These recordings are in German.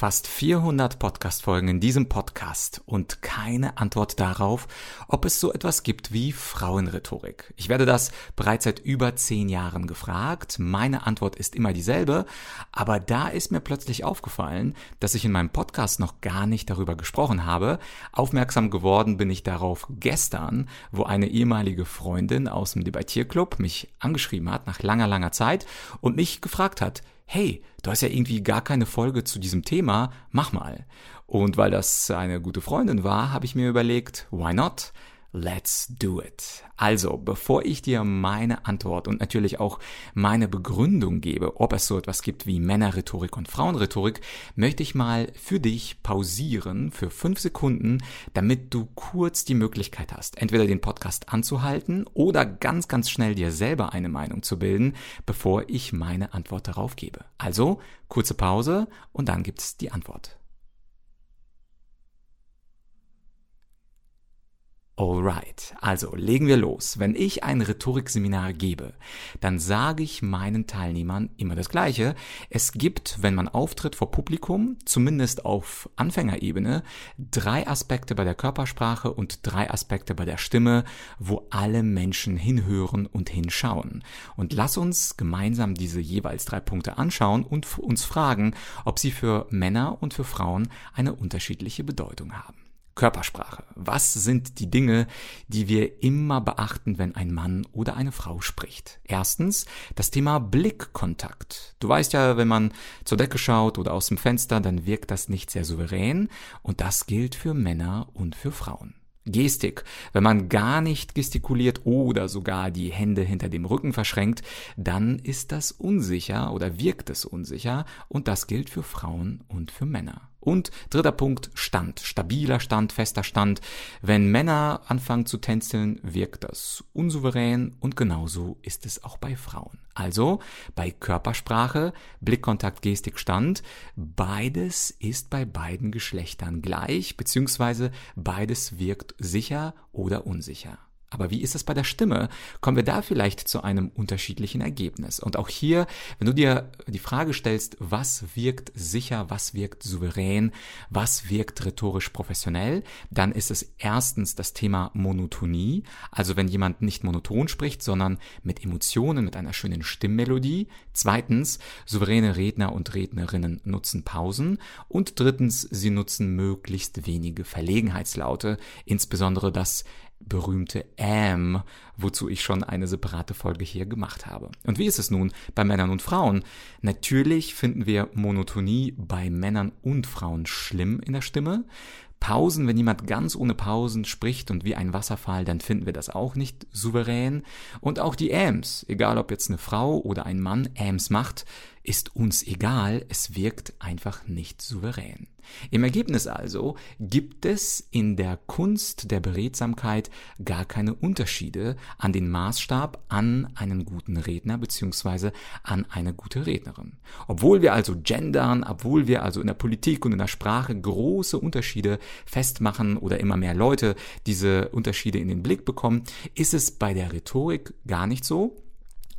Fast 400 Podcast-Folgen in diesem Podcast und keine Antwort darauf, ob es so etwas gibt wie Frauenrhetorik. Ich werde das bereits seit über zehn Jahren gefragt. Meine Antwort ist immer dieselbe, aber da ist mir plötzlich aufgefallen, dass ich in meinem Podcast noch gar nicht darüber gesprochen habe. Aufmerksam geworden bin ich darauf gestern, wo eine ehemalige Freundin aus dem Debattierclub mich angeschrieben hat nach langer, langer Zeit und mich gefragt hat, hey, du hast ja irgendwie gar keine Folge zu diesem Thema, mach mal. Und weil das eine gute Freundin war, habe ich mir überlegt, why not? Let's do it. Also, bevor ich dir meine Antwort und natürlich auch meine Begründung gebe, ob es so etwas gibt wie Männerrhetorik und Frauenrhetorik, möchte ich mal für dich pausieren für fünf Sekunden, damit du kurz die Möglichkeit hast, entweder den Podcast anzuhalten oder ganz, ganz schnell dir selber eine Meinung zu bilden, bevor ich meine Antwort darauf gebe. Also, kurze Pause und dann gibt's die Antwort. Alright, also legen wir los. Wenn ich ein Rhetorikseminar gebe, dann sage ich meinen Teilnehmern immer das Gleiche. Es gibt, wenn man auftritt vor Publikum, zumindest auf Anfängerebene, drei Aspekte bei der Körpersprache und drei Aspekte bei der Stimme, wo alle Menschen hinhören und hinschauen. Und lass uns gemeinsam diese jeweils drei Punkte anschauen und uns fragen, ob sie für Männer und für Frauen eine unterschiedliche Bedeutung haben. Körpersprache. Was sind die Dinge, die wir immer beachten, wenn ein Mann oder eine Frau spricht? Erstens das Thema Blickkontakt. Du weißt ja, wenn man zur Decke schaut oder aus dem Fenster, dann wirkt das nicht sehr souverän und das gilt für Männer und für Frauen. Gestik. Wenn man gar nicht gestikuliert oder sogar die Hände hinter dem Rücken verschränkt, dann ist das unsicher oder wirkt es unsicher und das gilt für Frauen und für Männer. Und dritter Punkt, Stand. Stabiler Stand, fester Stand. Wenn Männer anfangen zu tänzeln, wirkt das unsouverän und genauso ist es auch bei Frauen. Also bei Körpersprache, Blickkontakt, Gestik, Stand, beides ist bei beiden Geschlechtern gleich, beziehungsweise beides wirkt sicher oder unsicher. Aber wie ist es bei der Stimme? Kommen wir da vielleicht zu einem unterschiedlichen Ergebnis? Und auch hier, wenn du dir die Frage stellst, was wirkt sicher, was wirkt souverän, was wirkt rhetorisch professionell, dann ist es erstens das Thema Monotonie. Also wenn jemand nicht monoton spricht, sondern mit Emotionen, mit einer schönen Stimmmelodie. Zweitens, souveräne Redner und Rednerinnen nutzen Pausen. Und drittens, sie nutzen möglichst wenige Verlegenheitslaute, insbesondere das berühmte Am, wozu ich schon eine separate Folge hier gemacht habe. Und wie ist es nun bei Männern und Frauen? Natürlich finden wir Monotonie bei Männern und Frauen schlimm in der Stimme. Pausen, wenn jemand ganz ohne Pausen spricht und wie ein Wasserfall, dann finden wir das auch nicht souverän. Und auch die Ams, egal ob jetzt eine Frau oder ein Mann Ams macht, ist uns egal, es wirkt einfach nicht souverän. Im Ergebnis also gibt es in der Kunst der Beredsamkeit gar keine Unterschiede an den Maßstab an einen guten Redner beziehungsweise an eine gute Rednerin. Obwohl wir also gendern, obwohl wir also in der Politik und in der Sprache große Unterschiede festmachen oder immer mehr Leute diese Unterschiede in den Blick bekommen, ist es bei der Rhetorik gar nicht so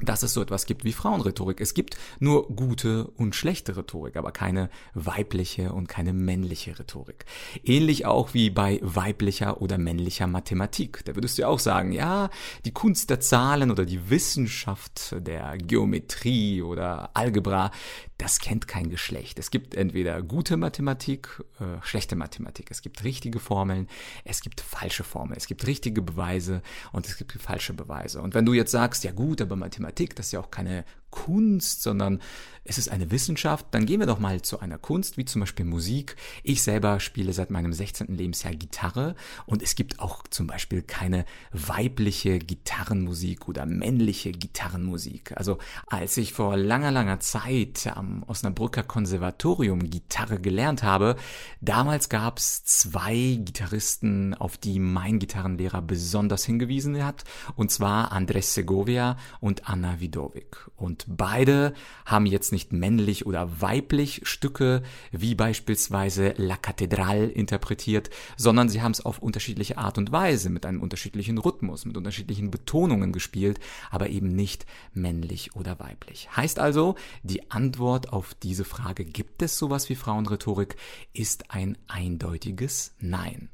dass es so etwas gibt wie Frauenrhetorik. Es gibt nur gute und schlechte Rhetorik, aber keine weibliche und keine männliche Rhetorik. Ähnlich auch wie bei weiblicher oder männlicher Mathematik. Da würdest du ja auch sagen, ja, die Kunst der Zahlen oder die Wissenschaft der Geometrie oder Algebra, das kennt kein Geschlecht. Es gibt entweder gute Mathematik, äh, schlechte Mathematik. Es gibt richtige Formeln, es gibt falsche Formeln, es gibt richtige Beweise und es gibt falsche Beweise. Und wenn du jetzt sagst, ja gut, aber Mathematik, das ist ja auch keine Kunst, sondern es ist eine Wissenschaft, dann gehen wir doch mal zu einer Kunst, wie zum Beispiel Musik. Ich selber spiele seit meinem 16. Lebensjahr Gitarre und es gibt auch zum Beispiel keine weibliche Gitarrenmusik oder männliche Gitarrenmusik. Also als ich vor langer, langer Zeit am Osnabrücker Konservatorium Gitarre gelernt habe, damals gab es zwei Gitarristen, auf die mein Gitarrenlehrer besonders hingewiesen hat, und zwar Andres Segovia und Anna Vidovic. Und Und beide haben jetzt nicht männlich oder weiblich Stücke, wie beispielsweise La Catedral interpretiert, sondern sie haben es auf unterschiedliche Art und Weise, mit einem unterschiedlichen Rhythmus, mit unterschiedlichen Betonungen gespielt, aber eben nicht männlich oder weiblich. Heißt also, die Antwort auf diese Frage, gibt es sowas wie Frauenrhetorik, ist ein eindeutiges Nein.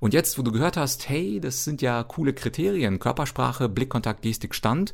Und jetzt, wo du gehört hast, hey, das sind ja coole Kriterien, Körpersprache, Blickkontakt, Gestik, Stand,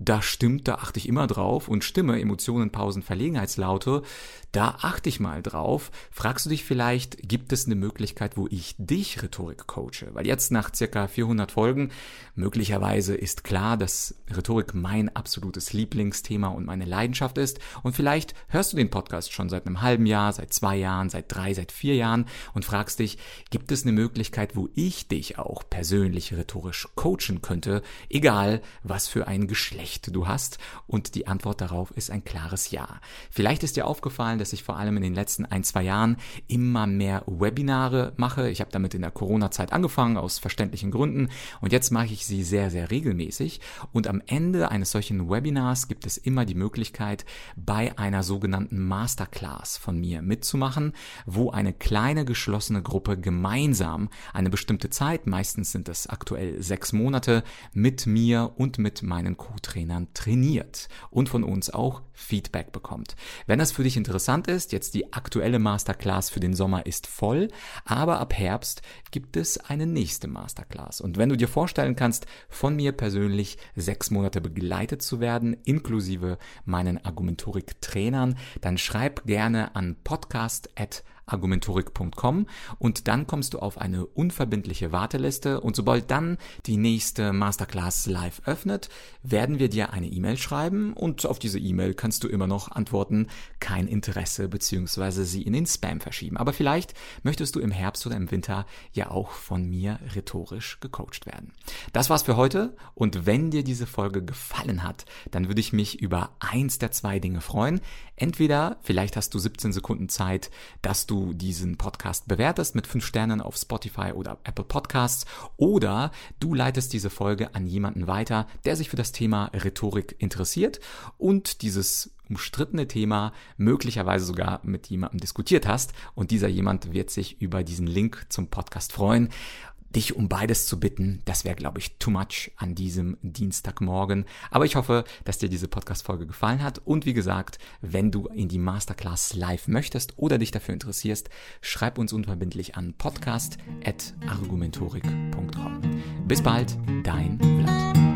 da stimmt, da achte ich immer drauf und Stimme, Emotionen, Pausen, Verlegenheitslaute, da achte ich mal drauf. Fragst du dich vielleicht, gibt es eine Möglichkeit, wo ich dich Rhetorik coache? Weil jetzt nach circa 400 Folgen möglicherweise ist klar, dass Rhetorik mein absolutes Lieblingsthema und meine Leidenschaft ist und vielleicht hörst du den Podcast schon seit einem halben Jahr, seit zwei Jahren, seit drei, seit vier Jahren und fragst dich, gibt es eine Möglichkeit, wo ich dich auch persönlich rhetorisch coachen könnte, egal was für ein Geschlecht Recht du hast? Und die Antwort darauf ist ein klares Ja. Vielleicht ist dir aufgefallen, dass ich vor allem in den letzten ein, zwei Jahren immer mehr Webinare mache. Ich habe damit in der Corona-Zeit angefangen, aus verständlichen Gründen. Und jetzt mache ich sie sehr, sehr regelmäßig. Und am Ende eines solchen Webinars gibt es immer die Möglichkeit, bei einer sogenannten Masterclass von mir mitzumachen, wo eine kleine geschlossene Gruppe gemeinsam eine bestimmte Zeit, meistens sind es aktuell sechs Monate, mit mir und mit meinen Co-Trainern Trainern trainiert und von uns auch Feedback bekommt. Wenn das für dich interessant ist, jetzt die aktuelle Masterclass für den Sommer ist voll, aber ab Herbst gibt es eine nächste Masterclass. Und wenn du dir vorstellen kannst, von mir persönlich sechs Monate begleitet zu werden, inklusive meinen Argumentorik-Trainern, dann schreib gerne an podcast@ argumentorik.com und dann kommst du auf eine unverbindliche Warteliste und sobald dann die nächste Masterclass live öffnet, werden wir dir eine E-Mail schreiben und auf diese E-Mail kannst du immer noch antworten, kein Interesse beziehungsweise sie in den Spam verschieben. Aber vielleicht möchtest du im Herbst oder im Winter ja auch von mir rhetorisch gecoacht werden. Das war's für heute und wenn dir diese Folge gefallen hat, dann würde ich mich über eins der zwei Dinge freuen. Entweder vielleicht hast du 17 Sekunden Zeit, dass du diesen Podcast bewertest mit fünf Sternen auf Spotify oder Apple Podcasts. Oder du leitest diese Folge an jemanden weiter, der sich für das Thema Rhetorik interessiert und dieses umstrittene Thema möglicherweise sogar mit jemandem diskutiert hast. Und dieser jemand wird sich über diesen Link zum Podcast freuen dich um beides zu bitten, das wäre, glaube ich, too much an diesem Dienstagmorgen. Aber ich hoffe, dass dir diese Podcast-Folge gefallen hat. Und wie gesagt, wenn du in die Masterclass live möchtest oder dich dafür interessierst, schreib uns unverbindlich an podcast.argumentorik.com. Bis bald, dein Vlad.